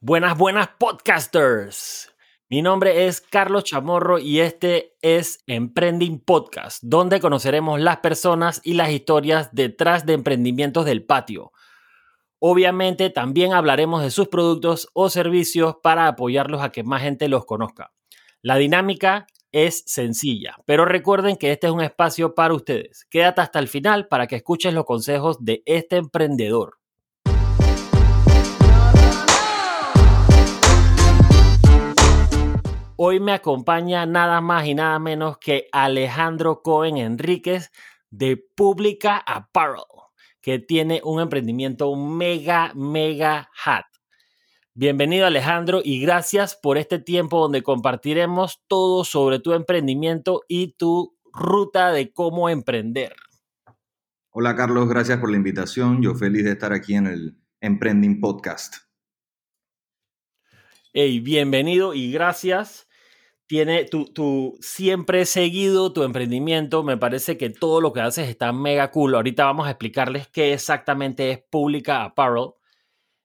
Buenas, buenas podcasters. Mi nombre es Carlos Chamorro y este es Emprending Podcast, donde conoceremos las personas y las historias detrás de emprendimientos del patio. Obviamente también hablaremos de sus productos o servicios para apoyarlos a que más gente los conozca. La dinámica es sencilla, pero recuerden que este es un espacio para ustedes. Quédate hasta el final para que escuches los consejos de este emprendedor. Hoy me acompaña nada más y nada menos que Alejandro Cohen Enríquez de Pública Apparel, que tiene un emprendimiento mega, mega hat. Bienvenido Alejandro y gracias por este tiempo donde compartiremos todo sobre tu emprendimiento y tu ruta de cómo emprender. Hola Carlos, gracias por la invitación. Yo feliz de estar aquí en el Emprending Podcast. Hey, bienvenido y gracias tiene, tu, siempre he seguido tu emprendimiento, me parece que todo lo que haces está mega cool. Ahorita vamos a explicarles qué exactamente es Pública Apparel.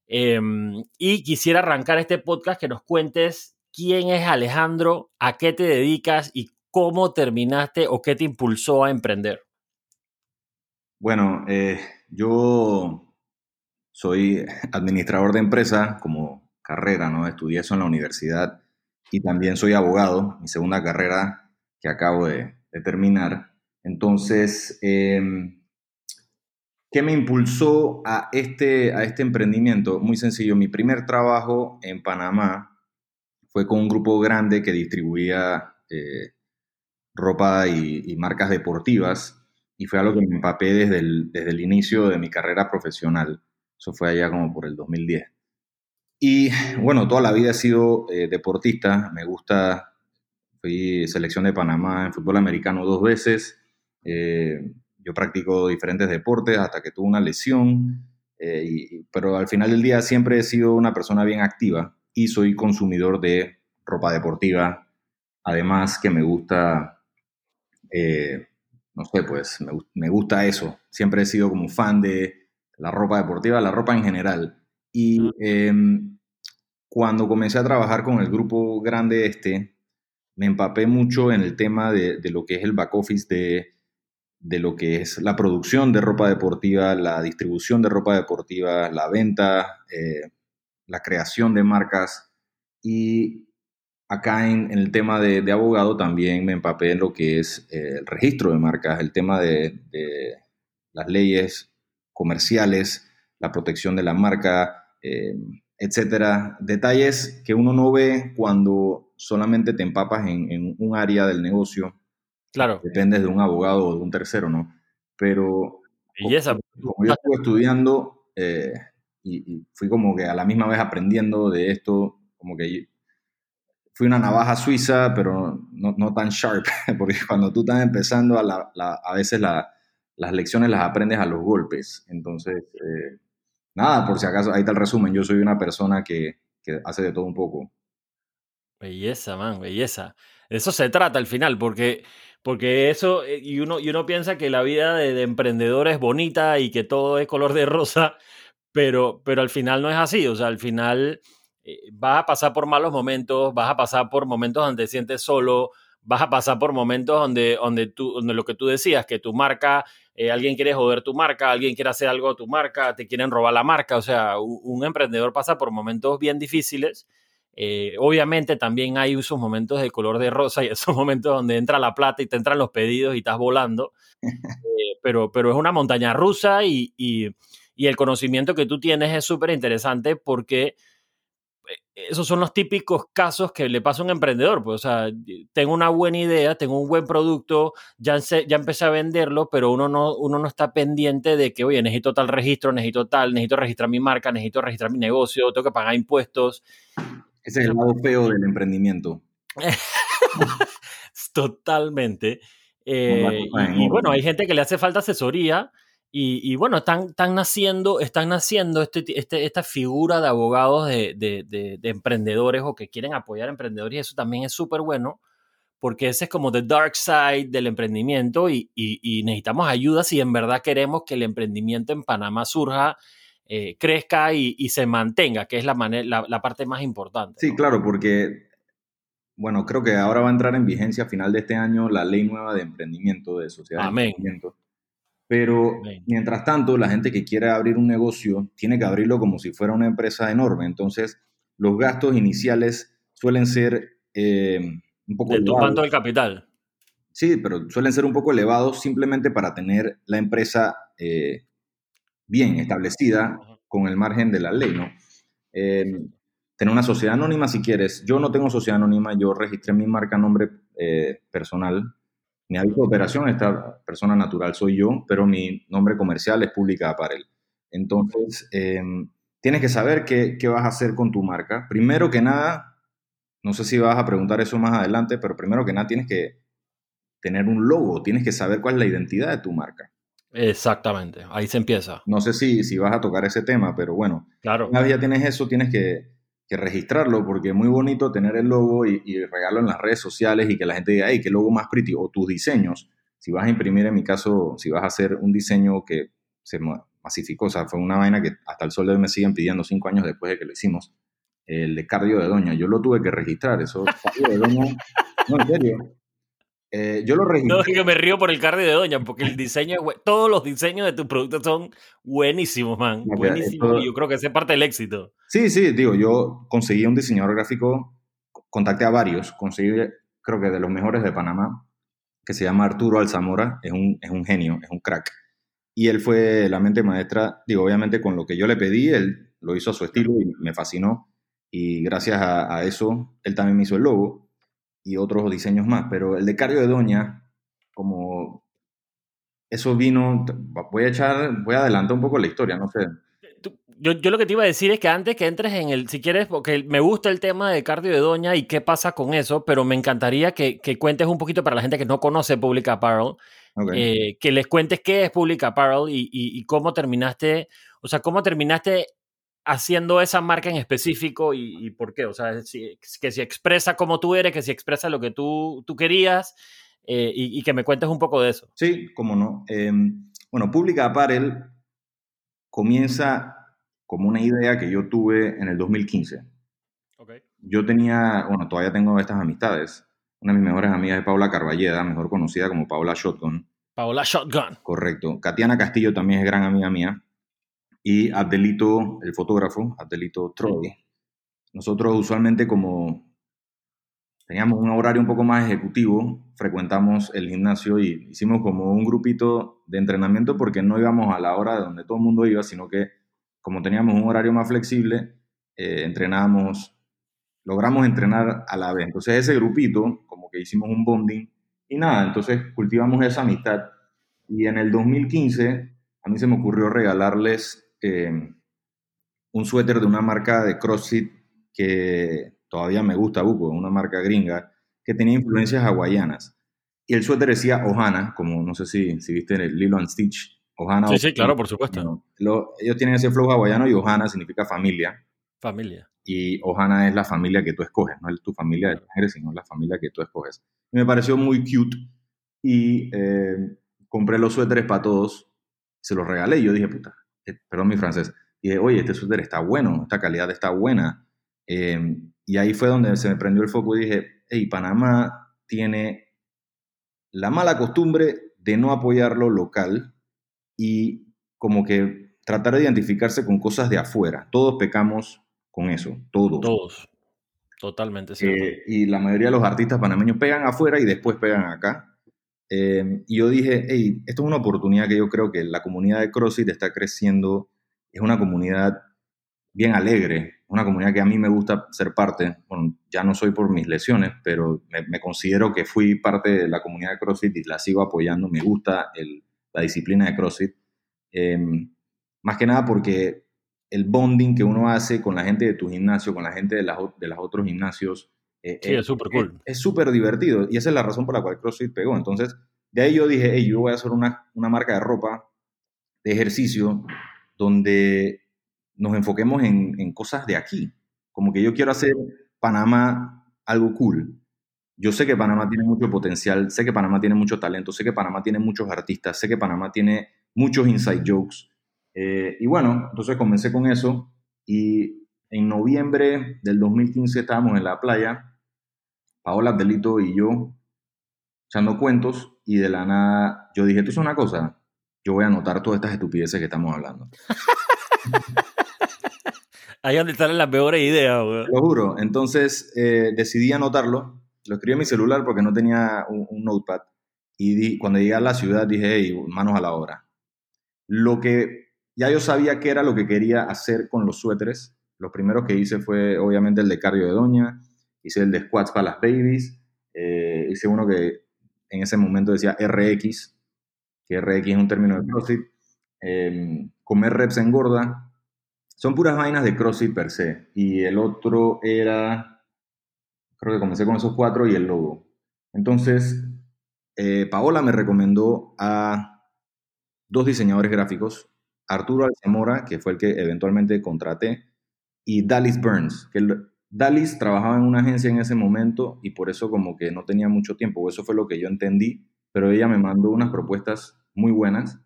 Em, y quisiera arrancar este podcast que nos cuentes quién es Alejandro, a qué te dedicas y cómo terminaste o qué te impulsó a emprender. Bueno, eh, yo soy administrador de empresa como carrera, ¿no? Estudié eso en la universidad y también soy abogado, mi segunda carrera que acabo de, terminar. Entonces, em, ¿qué me impulsó a este, a este emprendimiento? Muy sencillo, mi primer trabajo en Panamá fue con un grupo grande que distribuía eh, ropa y, marcas deportivas y fue algo que me empapé desde el, desde el inicio de mi carrera profesional. Eso fue allá como por el 2010. Y bueno, toda la vida he sido eh, deportista, me gusta, fui selección de Panamá en fútbol americano dos veces, eh, yo practico diferentes deportes hasta que tuve una lesión, eh, pero al final del día siempre he sido una persona bien activa y soy consumidor de ropa deportiva, además que me gusta, no sé, pues me, me, gusta eso, siempre he sido como fan de la ropa deportiva, la ropa en general. Y em, cuando comencé a trabajar con el grupo grande este, me empapé mucho en el tema de, lo que es el back office de, de, lo que es la producción de ropa deportiva, la distribución de ropa deportiva, la venta, eh, la creación de marcas. Y acá en, el tema de, abogado también me empapé en lo que es eh, el registro de marcas, el tema de, de las leyes comerciales, la protección de la marca, eh, etcétera. Detalles que uno no ve cuando solamente te empapas en, un área del negocio. Claro. Dependes de un abogado o de un tercero, ¿no? Pero y esa, como, yo estuve estudiando eh, y, fui como que a la misma vez aprendiendo de esto, como que fui una navaja suiza, pero no, tan sharp, porque cuando tú estás empezando, a, a veces las lecciones las aprendes a los golpes. Entonces, eh, nada, por si acaso, ahí está el resumen. Yo soy una persona que, hace de todo un poco. Belleza, man, belleza. eso se trata al final, porque, porque eso, eh, y uno, y uno piensa que la vida de, emprendedor es bonita y que todo es color de rosa, pero, pero al final no es así. O sea, al final eh, vas a pasar por malos momentos, vas a pasar por momentos donde te sientes solo, vas a pasar por momentos donde, donde, tú, donde lo que tú decías, que tu marca, eh, alguien quiere joder tu marca, alguien quiere hacer algo a tu marca, te quieren robar la marca, o sea, un, emprendedor pasa por momentos bien difíciles. Eh, obviamente también hay esos momentos de color de rosa y esos momentos donde entra la plata y te entran los pedidos y estás volando, eh, pero, pero es una montaña rusa y, y, y el conocimiento que tú tienes es súper interesante porque esos son los típicos casos que le pasa a un emprendedor. Pues, o sea, tengo una buena idea, tengo un buen producto, ya, ya empecé a venderlo, pero uno no, uno no está pendiente de que, oye, necesito tal registro, necesito tal, necesito registrar mi marca, necesito registrar mi negocio, tengo que pagar impuestos. Ese es el lado feo del emprendimiento. Totalmente. Eh, y, bueno, hay gente que le hace falta asesoría y, bueno, están, están, naciendo, están naciendo este, este, esta figura de abogados de, de, de, emprendedores o que quieren apoyar a emprendedores y eso también es súper bueno porque ese es como the dark side del emprendimiento y, y, necesitamos ayuda si en verdad queremos que el emprendimiento en Panamá surja eh, crezca y, se mantenga, que es la, la, parte más importante. Sí, claro, porque, bueno, creo que ahora va a entrar en vigencia a final de este año la ley nueva de emprendimiento, de sociedad Amén. de emprendimiento. Pero mientras tanto, la gente que quiere abrir un negocio tiene que abrirlo como si fuera una empresa enorme. Entonces, los gastos iniciales suelen ser eh, un poco... De tu cuánto del capital. Sí, pero suelen ser un poco elevados simplemente para tener la empresa eh, bien establecida con el margen de la ley, ¿no? Eh, tener una sociedad anónima si quieres. Yo no tengo sociedad anónima, yo registré mi marca nombre eh, personal. Mi aviso de operación, esta persona natural soy yo, pero mi nombre comercial es Pública Apparel. Entonces, em, tienes que saber qué, qué vas a hacer con tu marca. Primero que nada, no sé si vas a preguntar eso más adelante, pero primero que nada tienes que tener un logo, tienes que saber cuál es la identidad de tu marca. Exactamente, ahí se empieza. No sé si, si vas a tocar ese tema, pero bueno, claro. una vez ya tienes eso, tienes que, que registrarlo, porque es muy bonito tener el logo y, y regarlo en las redes sociales y que la gente diga, hey, qué logo más pretty, o tus diseños. Si vas a imprimir, en mi caso, si vas a hacer un diseño que se masificó, o sea, fue una vaina que hasta el sol de hoy me siguen pidiendo cinco años después de que lo hicimos, el de Cardio de Doña, yo lo tuve que registrar, eso, Cardio de Doña, no, en serio, eh, yo lo registré. No, es que me río por el cardio de Doña, porque el diseño, todos los diseños de tus productos son buenísimos, man. buenísimos. Y yo creo que esa es parte del éxito. Sí, sí, digo, yo conseguí un diseñador gráfico, contacté a varios, conseguí, creo que de los mejores de Panamá, que se llama Arturo Alzamora, es un, es un genio, es un crack. Y él fue la mente maestra, digo, obviamente con lo que yo le pedí, él lo hizo a su estilo y me fascinó. Y gracias a, a eso, él también me hizo el logo y otros diseños más, pero el de Cario de Doña, como eso vino, voy a echar, voy a adelantar un poco la historia, no sé. Yo, yo, lo que te iba a decir es que antes que entres en el, si quieres, porque me gusta el tema de cardio de doña y qué pasa con eso, pero me encantaría que, que cuentes un poquito para la gente que no conoce Public Apparel, eh, que les cuentes qué es Public Apparel y, y, y, cómo terminaste, o sea, cómo terminaste haciendo esa marca en específico y, por qué. O sea, que si expresa como tú eres, que si expresa lo que tú, tú querías eh, y, que me cuentes un poco de eso. Sí, cómo no. Em, bueno, Pública Apparel comienza como una idea que yo tuve en el 2015. Okay. Yo tenía, bueno, todavía tengo estas amistades. Una de mis mejores amigas es Paula Carballeda, mejor conocida como Paula Shotgun. Paula Shotgun. Correcto. Katiana Castillo también es gran amiga mía y Abdelito, el fotógrafo, Abdelito Troy. Nosotros usualmente como teníamos un horario un poco más ejecutivo, frecuentamos el gimnasio y hicimos como un grupito de entrenamiento porque no íbamos a la hora de donde todo el mundo iba, sino que como teníamos un horario más flexible, eh, entrenábamos, logramos entrenar a la vez. Entonces ese grupito, como que hicimos un bonding y nada, entonces cultivamos esa amistad. Y en el 2015 a mí se me ocurrió regalarles Em, un suéter de una marca de CrossFit que todavía me gusta, Buco, una marca gringa, que tenía influencias hawaianas. Y el suéter decía Ohana, como no sé si, si viste el Lilo and Stitch. Ohana. Sí, sí, claro, por supuesto. ellos tienen ese flow hawaiano y Ohana significa familia. Familia. Y Ohana es la familia que tú escoges, no es tu familia de sangre, sino la familia que tú escoges. Y me pareció muy cute y eh, compré los suéteres para todos, se los regalé y yo dije, puta, eh, perdón mi francés, y dije, oye, este suéter está bueno, esta calidad está buena. Em, y ahí fue donde se me prendió el foco y dije, hey, Panamá tiene la mala costumbre de no apoyar lo local y como que tratar de identificarse con cosas de afuera. Todos pecamos con eso, todos. Todos, totalmente eh, y la mayoría de los artistas panameños pegan afuera y después pegan acá. Em, y yo dije, hey, esto es una oportunidad que yo creo que la comunidad de CrossFit está creciendo. Es una comunidad bien alegre, una comunidad que a mí me gusta ser parte. Bueno, ya no soy por mis lesiones, pero me, considero que fui parte de la comunidad de CrossFit y la sigo apoyando. Me gusta el, la disciplina de CrossFit. Em, más que nada porque el bonding que uno hace con la gente de tu gimnasio, con la gente de, las, de los otros gimnasios, eh, sí, es súper cool. Es súper divertido y esa es la razón por la cual CrossFit pegó. Entonces, de ahí yo dije, hey, yo voy a hacer una, una marca de ropa, de ejercicio, donde nos enfoquemos en, en, cosas de aquí. Como que yo quiero hacer Panamá algo cool. Yo sé que Panamá tiene mucho potencial, sé que Panamá tiene mucho talento, sé que Panamá tiene muchos artistas, sé que Panamá tiene muchos inside jokes Eh, y bueno, entonces comencé con eso y en noviembre del 2015 estábamos en la playa, Paola Delito y yo, echando cuentos y de la nada yo dije, tú es una cosa, yo voy a anotar todas estas estupideces que estamos hablando. Ahí donde están las peores ideas, güey. Lo juro. Entonces eh, decidí anotarlo. Lo escribí en mi celular porque no tenía un, un notepad. Y di- cuando llegué a la ciudad dije, hey, manos a la obra. Lo que ya yo sabía que era lo que quería hacer con los suéteres. Lo primero que hice fue obviamente el de cardio de doña. Hice el de squats para las babies. eh, hice uno que en ese momento decía RX, que RX es un término de CrossFit. eh, comer reps engorda. Son puras vainas de CrossFit per se. Y el otro era, creo que comencé con esos cuatro y el logo. Entonces, eh, Paola me recomendó a dos diseñadores gráficos, Arturo Alzamora, que fue el que eventualmente contraté, y Dallas Burns, que Dallas trabajaba en una agencia en ese momento y por eso como que no tenía mucho tiempo, eso fue lo que yo entendí, pero ella me mandó unas propuestas muy buenas,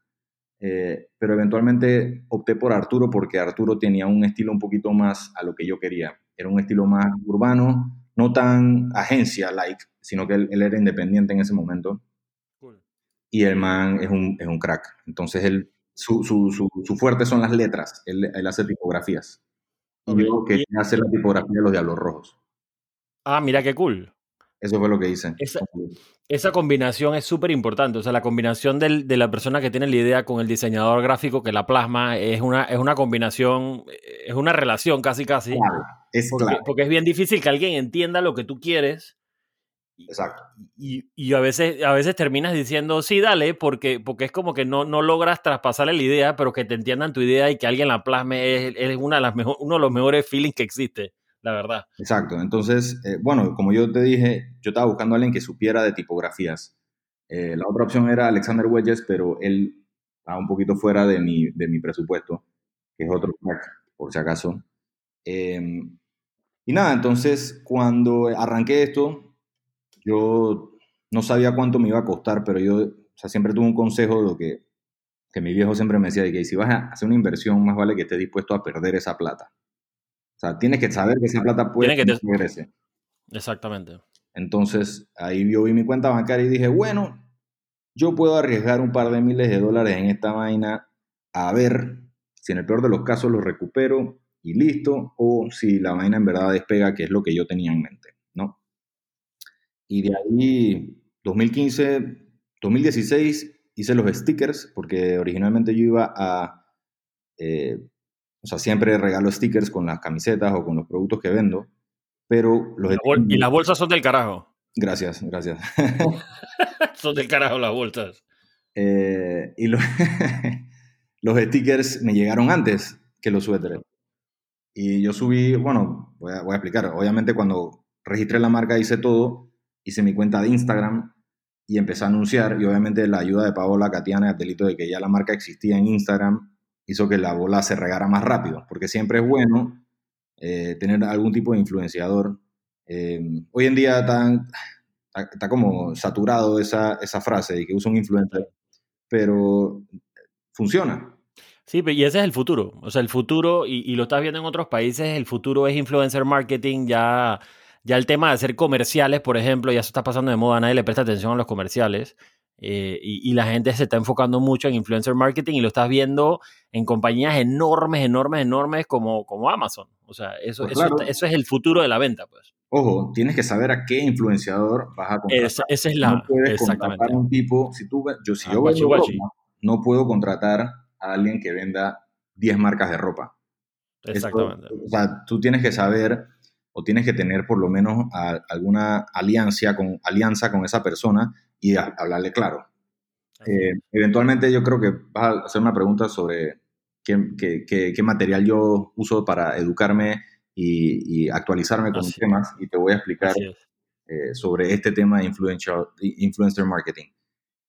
eh, pero eventualmente opté por Arturo porque Arturo tenía un estilo un poquito más a lo que yo quería, era un estilo más urbano, no tan agencia-like, sino que él, él era independiente en ese momento y el man es un, es un crack. Entonces, él, su, su, su, su fuerte son las letras. Él, él hace tipografías. Que Y- hace la tipografía de los Diablos Rojos. Ah, mira qué cool. Eso fue lo que hice. Esa- Esa combinación es súper importante. O sea, la combinación del- de la persona que tiene la idea con el diseñador gráfico que la plasma es una, es una combinación, es una relación casi casi. Clave. Es Porque, clave. porque es bien difícil que alguien entienda lo que tú quieres Exacto. y, y a, veces, a veces terminas diciendo, sí, dale, porque, porque es como que no, no logras traspasarle la idea, pero que te entiendan tu idea y que alguien la plasme es, es una de las mejor, uno de los mejores feelings que existe, la verdad. Exacto. Entonces, eh, bueno, como yo te dije, yo estaba buscando a alguien que supiera de tipografías. Eh, la otra opción era Alexander Wedges, pero él estaba un poquito fuera de mi, de mi presupuesto, que es otro crack, por si acaso. Eh, y nada, entonces cuando arranqué esto, yo no sabía cuánto me iba a costar, pero yo o sea, siempre tuve un consejo de lo que, que mi viejo siempre me decía, de que si vas a hacer una inversión, más vale que estés dispuesto a perder esa plata. O sea, tienes que saber que esa plata puede que te-. Exactamente. Entonces ahí yo vi mi cuenta bancaria y dije, bueno, yo puedo arriesgar un par de miles de dólares en esta vaina a ver si en el peor de los casos lo recupero y listo, o si la vaina en verdad despega, que es lo que yo tenía en mente. Y de ahí, 2015, 2016, hice los stickers, porque originalmente yo iba a, eh, o sea, siempre regalo stickers con las camisetas o con los productos que vendo, pero los La y las bolsas son del carajo. Gracias, gracias. son del carajo las bolsas. Eh, y lo- los stickers me llegaron antes que los suéteres. Y yo subí, bueno, voy a, voy a explicar. Obviamente cuando registré la marca hice todo, hice mi cuenta de Instagram y empecé a anunciar. Y obviamente la ayuda de Paola Catiana, el delito de que ya la marca existía en Instagram, hizo que la bola se regara más rápido. Porque siempre es bueno eh, tener algún tipo de influenciador. Eh, hoy en día está, está, como saturado esa, esa frase de que usa un influencer, pero funciona. Sí, y ese es el futuro. O sea, el futuro, y, y lo estás viendo en otros países, el futuro es influencer marketing. Ya, ya el tema de hacer comerciales, por ejemplo, ya se está pasando de moda, nadie le presta atención a los comerciales. eh, y, y la gente se está enfocando mucho en influencer marketing y lo estás viendo en compañías enormes, enormes, enormes como, como Amazon. O sea, eso, Pues eso, claro. eso es el futuro de la venta, pues. Ojo, tienes que saber a qué influenciador vas a contratar. Esa, esa es la. no puedes exactamente. contratar a un tipo, si tú, yo, si Ah, yo guachi, vendo guachi. ropa, no puedo contratar a alguien que venda 10 marcas de ropa. Exactamente. o sea, tú tienes que saber o tienes que tener por lo menos a- alguna alianza con, alianza con esa persona y a- hablarle claro. Eh, eventualmente yo creo que vas a hacer una pregunta sobre qué, qué- qué- qué material yo uso para educarme y, y actualizarme con Así temas y te voy a explicar eh, sobre este tema de influencer, influencer marketing.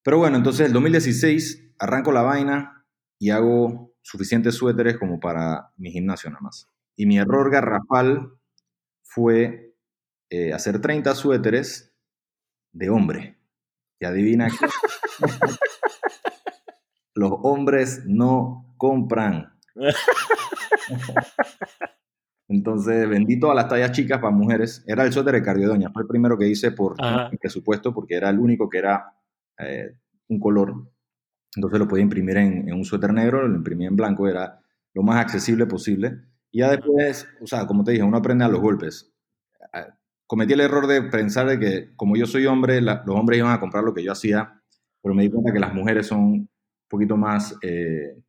Pero bueno, entonces el 2016 arranco la vaina y hago suficientes suéteres como para mi gimnasio nada más. Y mi error garrafal fue eh, hacer 30 suéteres de hombre. Y adivina qué. Los hombres no compran. Entonces vendí todas las tallas chicas para mujeres. Era el suéter de Cardiodoña. Fue el primero que hice por presupuesto porque era el único que era eh, un color. Entonces lo podía imprimir en, un suéter negro, lo imprimí en blanco, era lo más accesible posible. Y ya después, o sea, como te dije, uno aprende a los golpes. Cometí el error de pensar de que como yo soy hombre, los hombres iban a comprar lo que yo hacía, pero me di cuenta que las mujeres son un poquito más eh,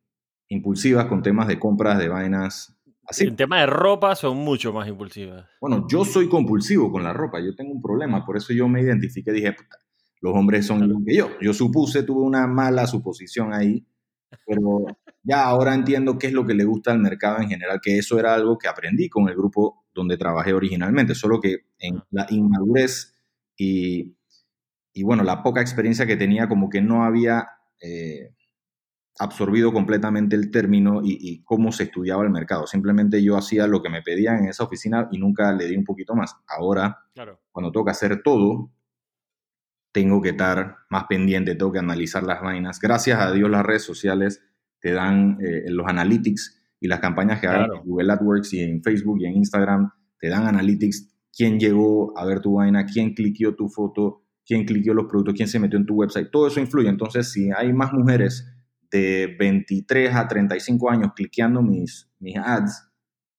impulsivas con temas de compras de vainas Así. En tema de ropa son mucho más impulsivas. Bueno, yo soy compulsivo con la ropa, yo tengo un problema, por eso yo me identifiqué, dije, los hombres son igual que yo. Yo supuse, tuve una mala suposición ahí, pero ya ahora entiendo qué es lo que le gusta al mercado en general, que eso era algo que aprendí con el grupo donde trabajé originalmente, solo que en la inmadurez y, y bueno, la poca experiencia que tenía, como que no había eh, absorbido completamente el término y, cómo se estudiaba el mercado. Simplemente yo hacía lo que me pedían en esa oficina y nunca le di un poquito más. Ahora, cuando que hacer todo, tengo que estar más pendiente, tengo que analizar las vainas. Gracias a Dios las redes sociales te dan eh, los analytics y las campañas que hagan en Google AdWords y en Facebook y en Instagram, te dan analytics, quién llegó a ver tu vaina, quién cliqueó tu foto, quién cliqueó los productos, quién se metió en tu website. Todo eso influye. Entonces, si hay más mujeres de 23 a 35 años cliqueando mis, mis ads,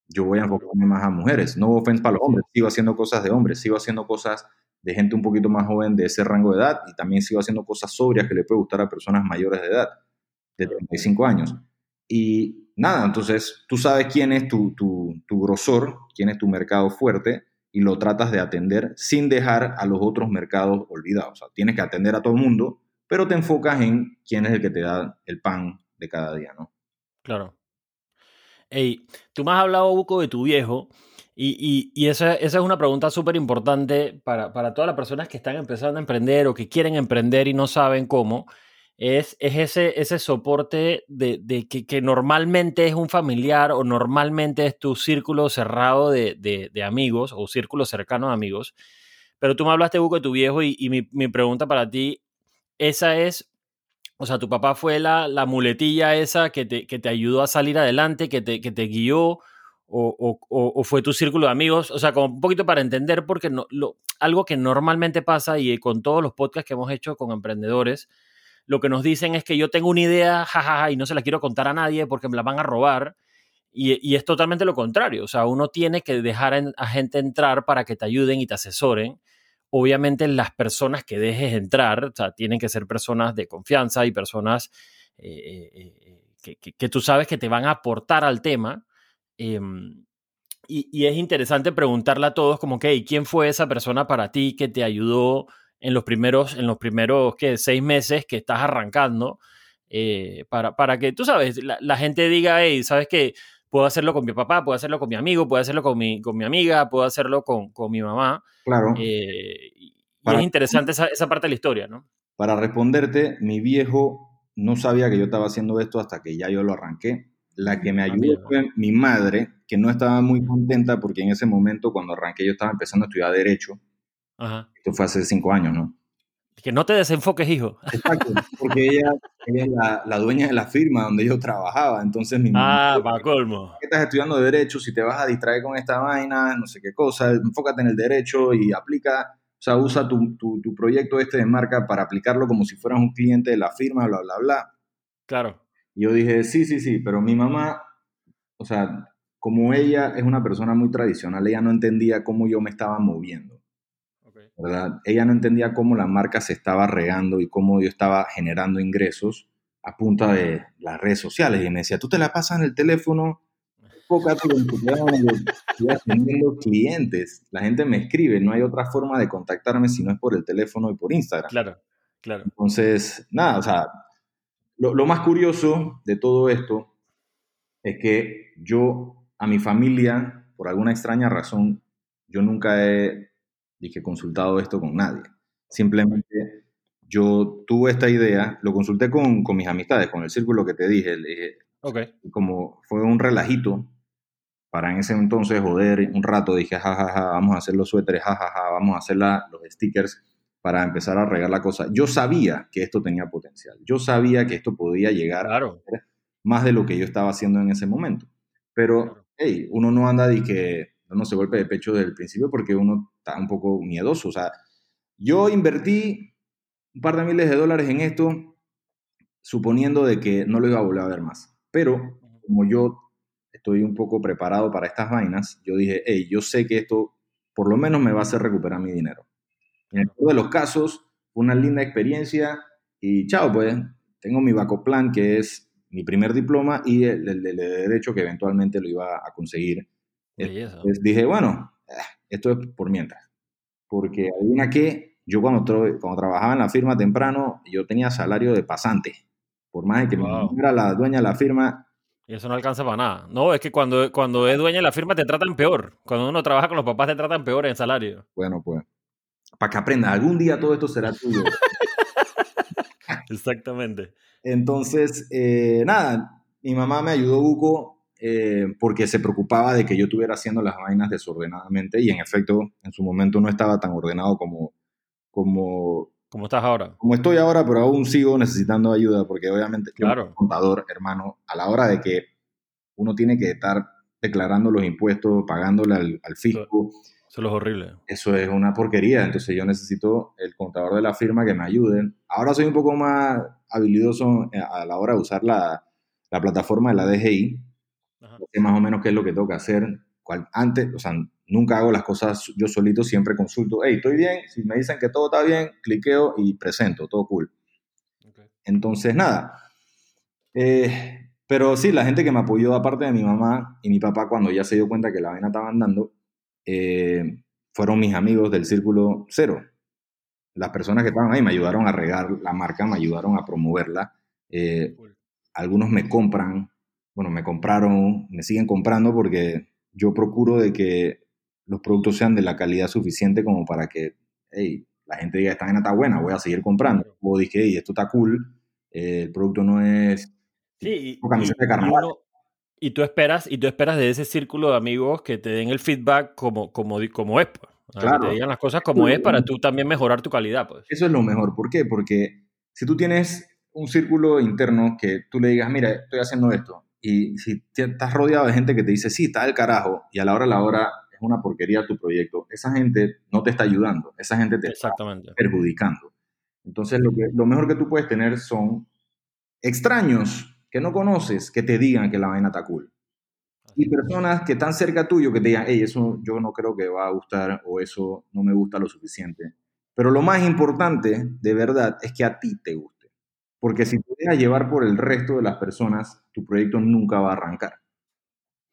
yo voy a enfocarme más a mujeres. No offense para los hombres, sigo haciendo cosas de hombres, sigo haciendo cosas de gente un poquito más joven de ese rango de edad y también sigo haciendo cosas sobrias que le puede gustar a personas mayores de edad, de 35 años. Y nada, entonces tú sabes quién es tu, tu, tu grosor, quién es tu mercado fuerte y lo tratas de atender sin dejar a los otros mercados olvidados. O sea, tienes que atender a todo el mundo, pero te enfocas en quién es el que te da el pan de cada día, ¿no? Claro. Ey, tú me has hablado, Buco, de tu viejo, y, y, esa, esa, es una pregunta súper importante para, para, todas las personas que están empezando a emprender o que quieren emprender y no saben cómo. Es, es ese, ese soporte de, de que, que, normalmente es un familiar o normalmente es tu círculo cerrado de, de, amigos o círculo cercano de amigos. Pero tú me hablaste, de tu viejo y, y mi, mi pregunta para ti esa es, o sea, tu papá fue la, la muletilla esa que te, que te, ayudó a salir adelante, que te, que te guió, o, o, o, fue tu círculo de amigos, o sea, como un poquito para entender, porque no, lo, algo que normalmente pasa y con todos los podcasts que hemos hecho con emprendedores, lo que nos dicen es que yo tengo una idea, jajaja, y no se la quiero contar a nadie porque me la van a robar. Y, y es totalmente lo contrario. O sea, uno tiene que dejar a gente entrar para que te ayuden y te asesoren obviamente las personas que dejes entrar, o sea, tienen que ser personas de confianza y personas eh, eh, eh, que, tú sabes que te van a aportar al tema. Em, y, es interesante preguntarle a todos como que, ¿quién fue esa persona para ti que te ayudó en los primeros, en los primeros ¿qué? seis meses que estás arrancando? para, para que, tú sabes, la, la gente diga, hey, ¿sabes qué? puedo hacerlo con mi papá, puedo hacerlo con mi amigo, puedo hacerlo con mi, con mi amiga, puedo hacerlo con, con mi mamá. Claro. Eh, y es interesante esa, esa, parte de la historia, ¿no? Para responderte, mi viejo no sabía que yo estaba haciendo esto hasta que ya yo lo arranqué. La que me ah, ayudó fue mi madre, que no estaba muy contenta porque en ese momento, cuando arranqué, yo estaba empezando a estudiar Derecho. Ajá. Esto fue hace cinco años, ¿no? Que no te desenfoques, hijo. Exacto, porque ella, es la, dueña de la firma donde yo trabajaba, entonces mi Ah, para colmo. Estás estudiando Derecho, si te vas a distraer con esta vaina, no sé qué cosa, enfócate en el Derecho y aplica, o sea, usa tu, tu, tu proyecto este de marca para aplicarlo como si fueras un cliente de la firma, bla, bla, bla. Claro. Y yo dije, sí, sí, sí, pero mi mamá, o sea, como ella es una persona muy tradicional, ella no entendía cómo yo me estaba moviendo. Ella no entendía cómo la marca se estaba regando y cómo yo estaba generando ingresos a punta de las redes sociales. Y me decía, tú te la pasas en el teléfono, enfócate en tu teniendo clientes. La gente me escribe, no hay otra forma de contactarme si no es por el teléfono y por Instagram. Claro, claro. Entonces, nada, o sea, lo, lo más curioso de todo esto es que yo, a mi familia, por alguna extraña razón, yo nunca he dije consultado esto con nadie. Simplemente yo tuve esta idea, lo consulté con, con mis amistades, con el círculo que te dije. Le dije okay. Como fue un relajito para en ese entonces joder un rato, dije, jajaja, ja, ja, vamos a hacer los suéteres, jajaja, ja, vamos a hacer la, los stickers para empezar a regar la cosa. Yo sabía que esto tenía potencial. Yo sabía que esto podía llegar claro. a más de lo que yo estaba haciendo en ese momento. Pero, hey, uno no anda de que dándose golpe de pecho desde el principio porque uno está un poco miedoso. O sea, yo invertí un par de miles de dólares en esto suponiendo de que no lo iba a volver a ver más. Pero como yo estoy un poco preparado para estas vainas, yo dije, hey, yo sé que esto por lo menos me va a hacer recuperar mi dinero. En el peor de los casos, fue una linda experiencia y chao, pues, tengo mi backup plan que es mi primer diploma y el, el- el de derecho que eventualmente lo iba a conseguir. Entonces dije, bueno, eh, esto es por mientras. Porque adivina qué, yo cuando, tra- cuando trabajaba en la firma temprano, yo tenía salario de pasante. Por más que Wow. mamá era la dueña de la firma, Y eso no alcanza para nada. No, es que cuando, cuando es dueña de la firma te tratan peor. Cuando uno trabaja con los papás te tratan peor en salario. bueno, pues, para que aprendas, algún día todo esto será tuyo. Exactamente. Entonces, eh, nada, mi mamá me ayudó, Buco, eh, porque se preocupaba de que yo estuviera haciendo las vainas desordenadamente y en efecto, en su momento no estaba tan ordenado como, como, ¿Cómo estás ahora? como estoy ahora, pero aún sigo necesitando ayuda porque obviamente Claro. soy contador, hermano, a la hora de que uno tiene que estar declarando los impuestos, pagándole al, al fisco, Eso es horrible. eso es una porquería. Entonces yo necesito el contador de la firma que me ayude. Ahora soy un poco más habilidoso eh, a la hora de usar la, la plataforma de la DGI. Ajá. Sé más o menos qué es lo que tengo que hacer. Antes, o sea, nunca hago las cosas yo solito, siempre consulto. Hey, estoy bien. Si me dicen que todo está bien, cliqueo y presento, todo cool. Entonces, nada. Eh, pero sí, la gente que me apoyó, aparte de mi mamá y mi papá, cuando ya se dio cuenta que la vaina estaba andando, eh, fueron mis amigos del Círculo Cero. Las personas que estaban ahí me ayudaron a regar la marca, me ayudaron a promoverla. Eh, algunos me compran, bueno, me compraron, me siguen comprando porque yo procuro de que los productos sean de la calidad suficiente como para que, hey, la gente diga, esta vaina está buena, voy a seguir comprando. O dije, hey, esto está cool, eh, el producto no es... Sí, y, Tipo camiseta y- de carnaval. y uno- y tú esperas, y tú esperas de ese círculo de amigos que te den el feedback como, como, como es, pues. O sea, Que Claro. te digan las cosas como es para tú también mejorar tu calidad, pues. Eso es lo mejor. ¿Por qué? Porque si tú tienes un círculo interno que tú le digas, mira, estoy haciendo esto, y si te- estás rodeado de gente que te dice, sí, está del carajo, y a la hora de la hora es una porquería tu proyecto, esa gente no te está ayudando, esa gente te está perjudicando. Entonces, lo, que, lo mejor que tú puedes tener son extraños que no conoces que te digan que la vaina está cool. Y personas que están cerca tuyo que te digan, hey, eso yo no creo que va a gustar o eso no me gusta lo suficiente. Pero lo más importante, de verdad, es que a ti te guste. Porque si te dejas llevar por el resto de las personas, tu proyecto nunca va a arrancar.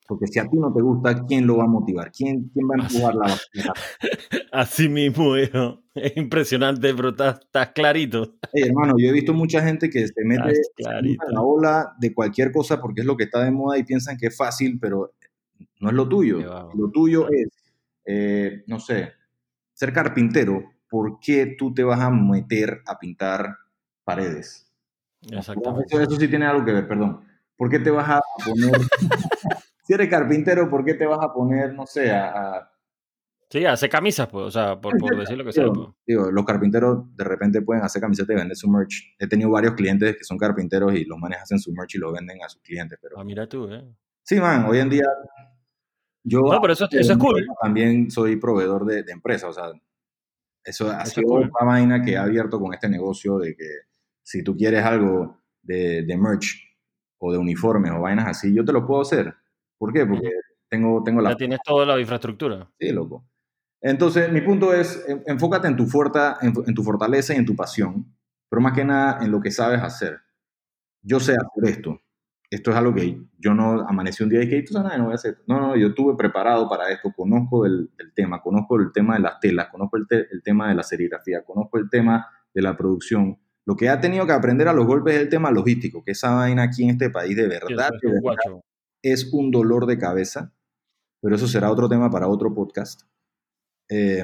Porque si a ti no te gusta, ¿quién lo va a motivar? ¿Quién, quién va a empujar la la- Así mismo, hijo. Es impresionante, pero estás, estás clarito. Hey, hermano, yo he visto mucha gente que se mete a la ola de cualquier cosa porque es lo que está de moda y piensan que es fácil, pero no es lo tuyo. Lo tuyo es, eh, no sé, ser carpintero. ¿Por qué tú te vas a meter a pintar paredes? Exactamente. Eso, eso sí tiene algo que ver, perdón. ¿Por qué te vas a poner, si eres carpintero, ¿por qué te vas a poner, no sé, a... a- Sí, hace camisas, pues. O sea, por, por decir lo que sea. Digo, pues. digo, los carpinteros de repente pueden hacer camisetas y vender su merch. He tenido varios clientes que son carpinteros y los manes hacen su merch y lo venden a sus clientes. Pero Ah, mira tú, ¿eh? sí, man, hoy en día yo No, pero eso, eso es cool. también soy proveedor de, de empresas. O sea, eso ha Eso es sido cool. otra vaina que he abierto con este negocio de que si tú quieres algo de, de merch o de uniformes o vainas así, yo te lo puedo hacer. ¿Por qué? Porque tengo, tengo la Ya tienes toda la infraestructura. Sí, loco. Entonces, mi punto es, en- enfócate en tu, fuerza, en, en tu fortaleza y en tu pasión, pero más que nada en lo que sabes hacer. Yo sé hacer esto. Esto es algo que yo no amanecí un día y que tú sabes, "Ay, no voy a hacer. esto". No, no, yo estuve preparado para esto, conozco el, el tema, conozco el tema de las telas, conozco el, te- el tema de la serigrafía, conozco el tema de la producción. Lo que ha tenido que aprender a los golpes es el tema logístico, que esa vaina aquí en este país de verdad, de verdad. Es un dolor de cabeza, pero eso será otro tema para otro podcast. Eh,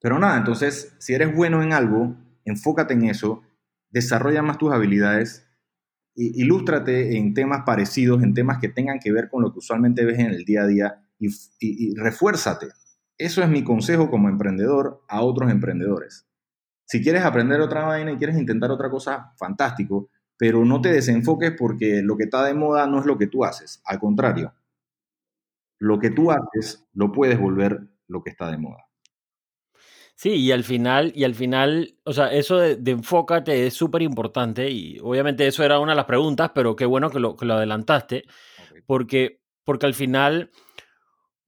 pero nada, entonces, si eres bueno en algo, enfócate en eso, desarrolla más tus habilidades, ilústrate en temas parecidos, en temas que tengan que ver con lo que usualmente ves en el día a día y, y- y refuérzate. Eso es mi consejo como emprendedor a otros emprendedores. Si quieres aprender otra vaina y quieres intentar otra cosa, fantástico, pero no te desenfoques porque lo que está de moda no es lo que tú haces. Al contrario, lo que tú haces lo puedes volver lo que está de moda. Sí, y al final, y al final, o sea, eso de, enfócate es súper importante y obviamente eso era una de las preguntas, pero qué bueno que lo, que lo adelantaste, porque, porque al final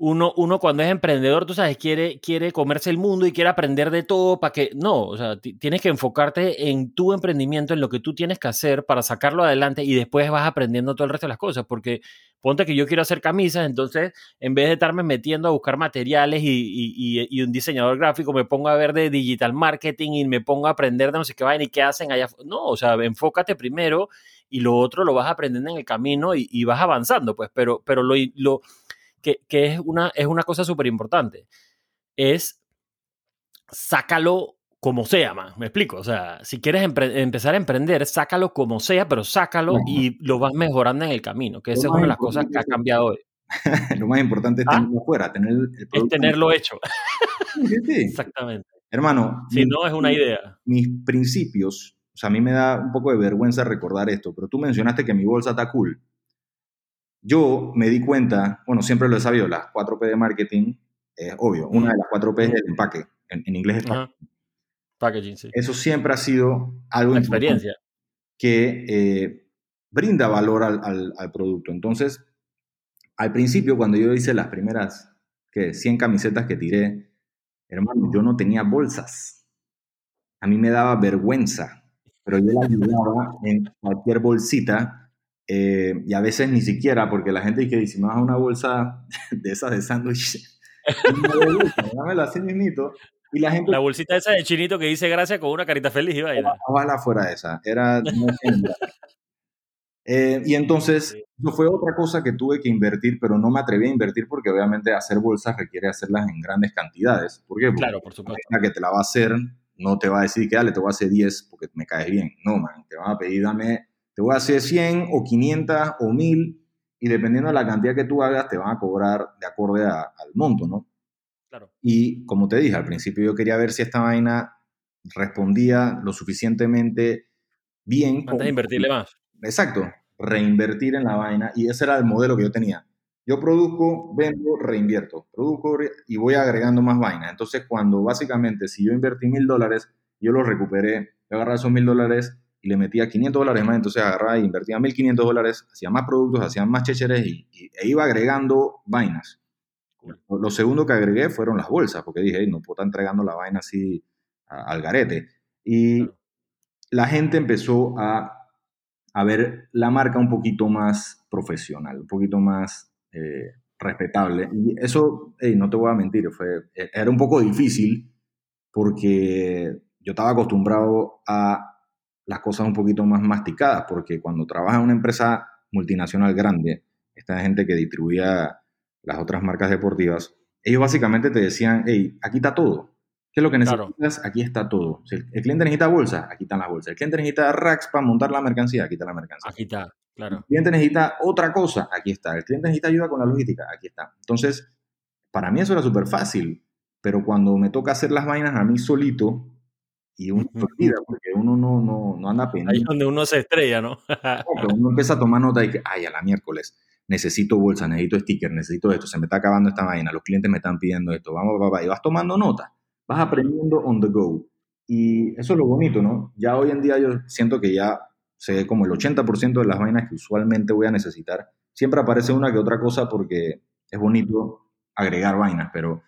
uno, uno cuando es emprendedor, tú sabes, quiere, quiere comerse el mundo y quiere aprender de todo para que, no, o sea, tienes que enfocarte en tu emprendimiento, en lo que tú tienes que hacer para sacarlo adelante y después vas aprendiendo todo el resto de las cosas, porque ponte que yo quiero hacer camisas, entonces en vez de estarme metiendo a buscar materiales y, y, y, un diseñador gráfico, me pongo a ver de digital marketing y me pongo a aprender de no sé qué vayan y qué hacen allá. No, o sea, enfócate primero y lo otro lo vas aprendiendo en el camino y, vas avanzando, pues, pero, pero lo, lo que, es, una, es una cosa súper importante, es sácalo como sea, man. Me explico. O sea, si quieres empezar a emprender, sácalo como sea, pero sácalo y lo vas mejorando en el camino, que esa es una de las cosas que ha cambiado hoy. lo más importante es ¿Ah? tenerlo afuera, tener el Es tenerlo hecho. Sí, sí. Exactamente. Hermano. Si no, es una idea. Mis principios, o sea, a mí me da un poco de vergüenza recordar esto, pero tú mencionaste que mi bolsa está cool. Yo me di cuenta, bueno, siempre lo he sabido, las 4P de marketing, es obvio, una de las 4P es el empaque, en, inglés es packaging. packaging sí. Eso siempre ha sido algo Una experiencia. que eh, brinda valor al, al, producto. Entonces, al principio, cuando yo hice las primeras que 100 camisetas que tiré, hermano, yo no tenía bolsas. A mí me daba vergüenza, pero yo la ayudaba en cualquier bolsita eh, y a veces ni siquiera, porque la gente dice, si me vas a una bolsa de esas de sándwich, dámela así mismito. Y la gente... La bolsita esa de chinito que dice gracias con una carita feliz y vaina. Ojalá fuera esa. Era... eh, y entonces, eso fue otra cosa que tuve que invertir, pero no me atreví a invertir porque obviamente hacer bolsas requiere hacerlas en grandes cantidades. ¿Por qué? Porque claro, por supuesto. La que te la va a hacer no te va a decir que dale, te voy a hacer 10 porque me caes bien. No, man, te van a pedir, dame te voy a hacer 100 o 500 o 1000 y dependiendo de la cantidad que tú hagas te van a cobrar de acorde al monto, ¿no? Claro. Y como te dije, al principio yo quería ver si esta vaina respondía lo suficientemente bien. Antes de invertirle más. Exacto, reinvertir en la vaina y ese era el modelo que yo tenía. Yo produzco, vendo, reinvierto, produzco y voy agregando más vaina. Entonces, cuando básicamente, si yo invertí mil dólares, yo los recuperé, yo agarré esos mil dólares y le metía 500 dólares más, entonces agarraba e invertía 1500 dólares, hacía más productos, hacía más checheres y, e iba agregando vainas. Lo, segundo que agregué fueron las bolsas, porque dije, no puedo estar entregando la vaina así al garete. Y la gente empezó a, a, ver la marca un poquito más profesional, un poquito más eh, respetable. Y eso, no te voy a mentir, fue, e, era un poco difícil porque yo estaba acostumbrado a las cosas un poquito más masticadas, porque cuando trabajas en una empresa multinacional grande, esta gente que distribuía las otras marcas deportivas, ellos básicamente te decían, hey, aquí está todo. ¿Qué es lo que necesitas? Aquí está todo. Si el, cliente necesita bolsa, aquí están las bolsas. El cliente necesita racks para montar la mercancía, aquí está la mercancía. Aquí está, claro. El cliente necesita otra cosa, aquí está. El cliente necesita ayuda con la logística, aquí está. Entonces, para mí eso era súper fácil, pero cuando me toca hacer las vainas a mí solito, y uno se olvida porque uno no, no, no anda pendiente. Ahí es donde uno se estrella, ¿no? uno empieza a tomar nota y que, ay, a la miércoles, necesito bolsa, necesito sticker, necesito esto, se me está acabando esta vaina, los clientes me están pidiendo esto, vamos, papá, y vas tomando nota, vas aprendiendo on the go. Y eso es lo bonito, ¿no? Ya hoy en día yo siento que ya sé como el 80% de las vainas que usualmente voy a necesitar. Siempre aparece una que otra cosa porque es bonito agregar vainas, pero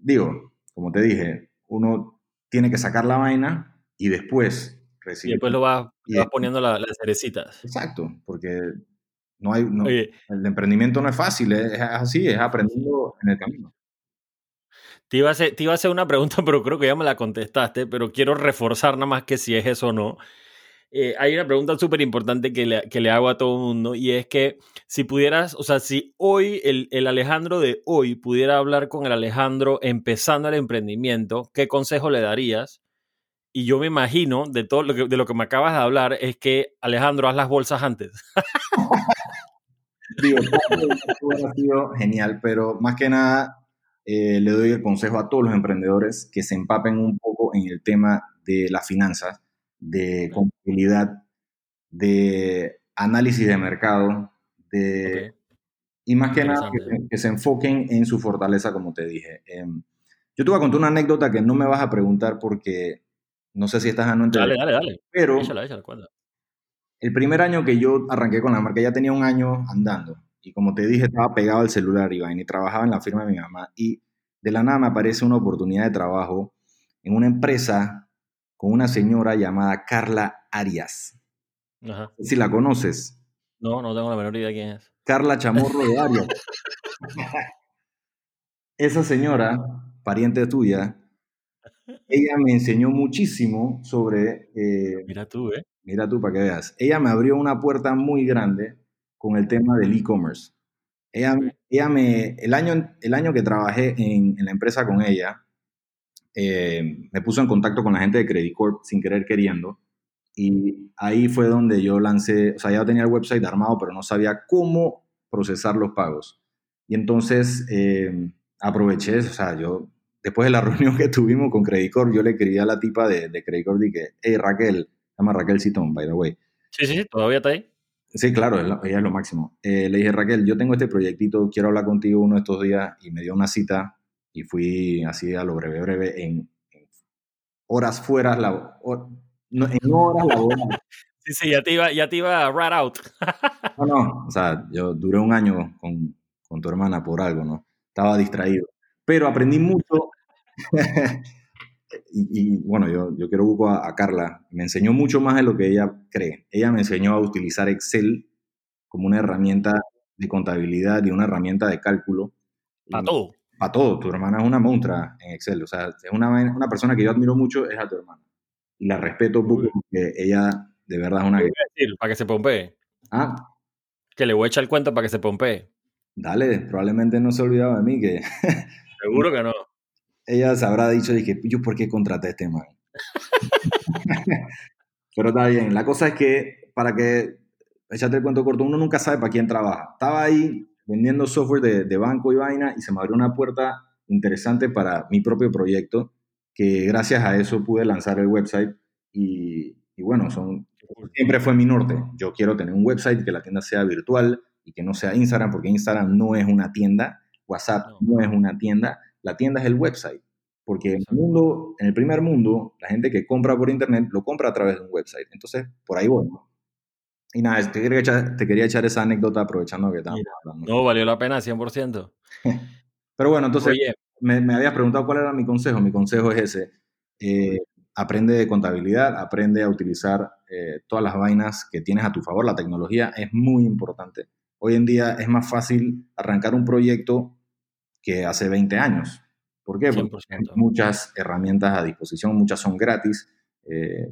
digo, como te dije, uno tiene que sacar la vaina y después recibir. Y después lo vas, poniendo las cerecitas. Exacto, porque no hay, el emprendimiento no es fácil, es, así, es aprendiendo en el camino. Te iba, a hacer, te iba a hacer una pregunta, pero creo que ya me la contestaste, pero quiero reforzar nada más que si es eso o no. Eh, hay una pregunta súper importante que le, que le, hago a todo el mundo y es que si pudieras, o sea, si hoy el, el, Alejandro de hoy pudiera hablar con el Alejandro empezando el emprendimiento, ¿qué consejo le darías? Y yo me imagino, de todo lo que, de lo que me acabas de hablar, es que Alejandro, haz las bolsas antes. Digo, ha sido genial, pero más que nada eh, le doy el consejo a todos los emprendedores que se empapen un poco en el tema de las finanzas de contabilidad, de análisis de mercado, de, y más que nada que, se enfoquen en su fortaleza, como te dije. Em, yo te voy a contar una anécdota que no me vas a preguntar porque no sé si estás anuente. Dale, dale, dale. Pero el primer año que yo arranqué con la marca, ya tenía un año andando. Y como te dije, estaba pegado al celular, Iván, y trabajaba en la firma de mi mamá. Y de la nada me aparece una oportunidad de trabajo en una empresa con una señora llamada Carla Arias. Ajá. Si la conoces. No, no tengo la menor idea de quién es. Carla Chamorro de Arias. Esa señora, pariente tuya, ella me enseñó muchísimo sobre... Eh, mira tú, ¿eh? Mira tú para que veas. Ella me abrió una puerta muy grande con el tema del e-commerce. Ella, ella me, el año, el año que trabajé en, en la empresa con ella, eh, me puso en contacto con la gente de Credit Corp sin querer queriendo. Y ahí fue donde yo lancé, o sea, ya tenía el website armado, pero no sabía cómo procesar los pagos. Y entonces eh, aproveché, o sea, yo, después de la reunión que tuvimos con Credit Corp, yo le escribí a la tipa de, de Credit Corp y que, hey Raquel, se llama Raquel Citón, by the way. Sí, sí, todavía está ahí. Sí, claro, ella es lo máximo. Eh, le dije, Raquel, yo tengo este proyectito, quiero hablar contigo uno de estos días y me dio una cita y fui así a lo breve, breve, en, horas fuera, la, no, en horas laborales. Sí, sí, ya te iba, ya te iba rat out. no, no, o sea, yo duré un año con, con tu hermana por algo, ¿no? Estaba distraído. Pero aprendí mucho. y, bueno, yo, yo quiero buscar a, a, Carla. Me enseñó mucho más de lo que ella cree. Ella me enseñó a utilizar Excel como una herramienta de contabilidad y una herramienta de cálculo. Para todo para todo. Tu hermana es una montra en Excel. O sea, es una, una persona que yo admiro mucho, es a tu hermana. Y la respeto porque ella de verdad es una... ¿Qué decir? Para que se pompee. Ah. Que le voy a echar el cuento para que se pompee. Dale, probablemente no se ha olvidado de mí que... Seguro que no. Ella se habrá dicho, dije, yo por qué contraté a este man. Pero está bien. La cosa es que, para que echate el cuento corto, uno nunca sabe para quién trabaja. Estaba ahí vendiendo software de, banco y vaina y se me abrió una puerta interesante para mi propio proyecto, que gracias a eso pude lanzar el website y, bueno, son, siempre fue mi norte. Yo quiero tener un website que la tienda sea virtual y que no sea Instagram, porque Instagram no es una tienda, WhatsApp no, es una tienda, la tienda es el website. Porque en el, mundo, en el primer mundo, la gente que compra por internet lo compra a través de un website. Entonces, por ahí voy. Y nada, te quería, echar, te quería echar esa anécdota aprovechando que estábamos hablando. No, valió la pena 100%. Pero bueno, entonces me, me, habías preguntado cuál era mi consejo. Mi consejo es ese. Eh, aprende de contabilidad, aprende a utilizar eh, todas las vainas que tienes a tu favor. La tecnología es muy importante. Hoy en día es más fácil arrancar un proyecto que hace 20 años. ¿Por qué? Porque hay muchas herramientas a disposición, muchas son gratis. Eh,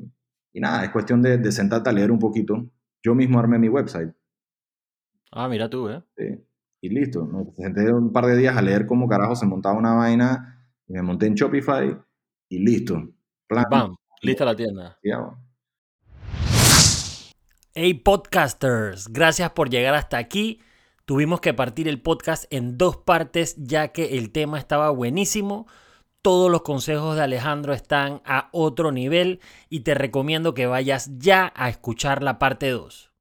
y nada, es cuestión de, de sentarte a leer un poquito, yo mismo armé mi website. Ah, mira tú, ¿eh? Sí. Y listo. Me senté un par de días a leer cómo carajo se montaba una vaina y me monté en Shopify y listo. Plan. Bam, lista la tienda. Hey podcasters, gracias por llegar hasta aquí. Tuvimos que partir el podcast en dos partes ya que el tema estaba buenísimo. Todos los consejos de Alejandro están a otro nivel y te recomiendo que vayas ya a escuchar la parte 2.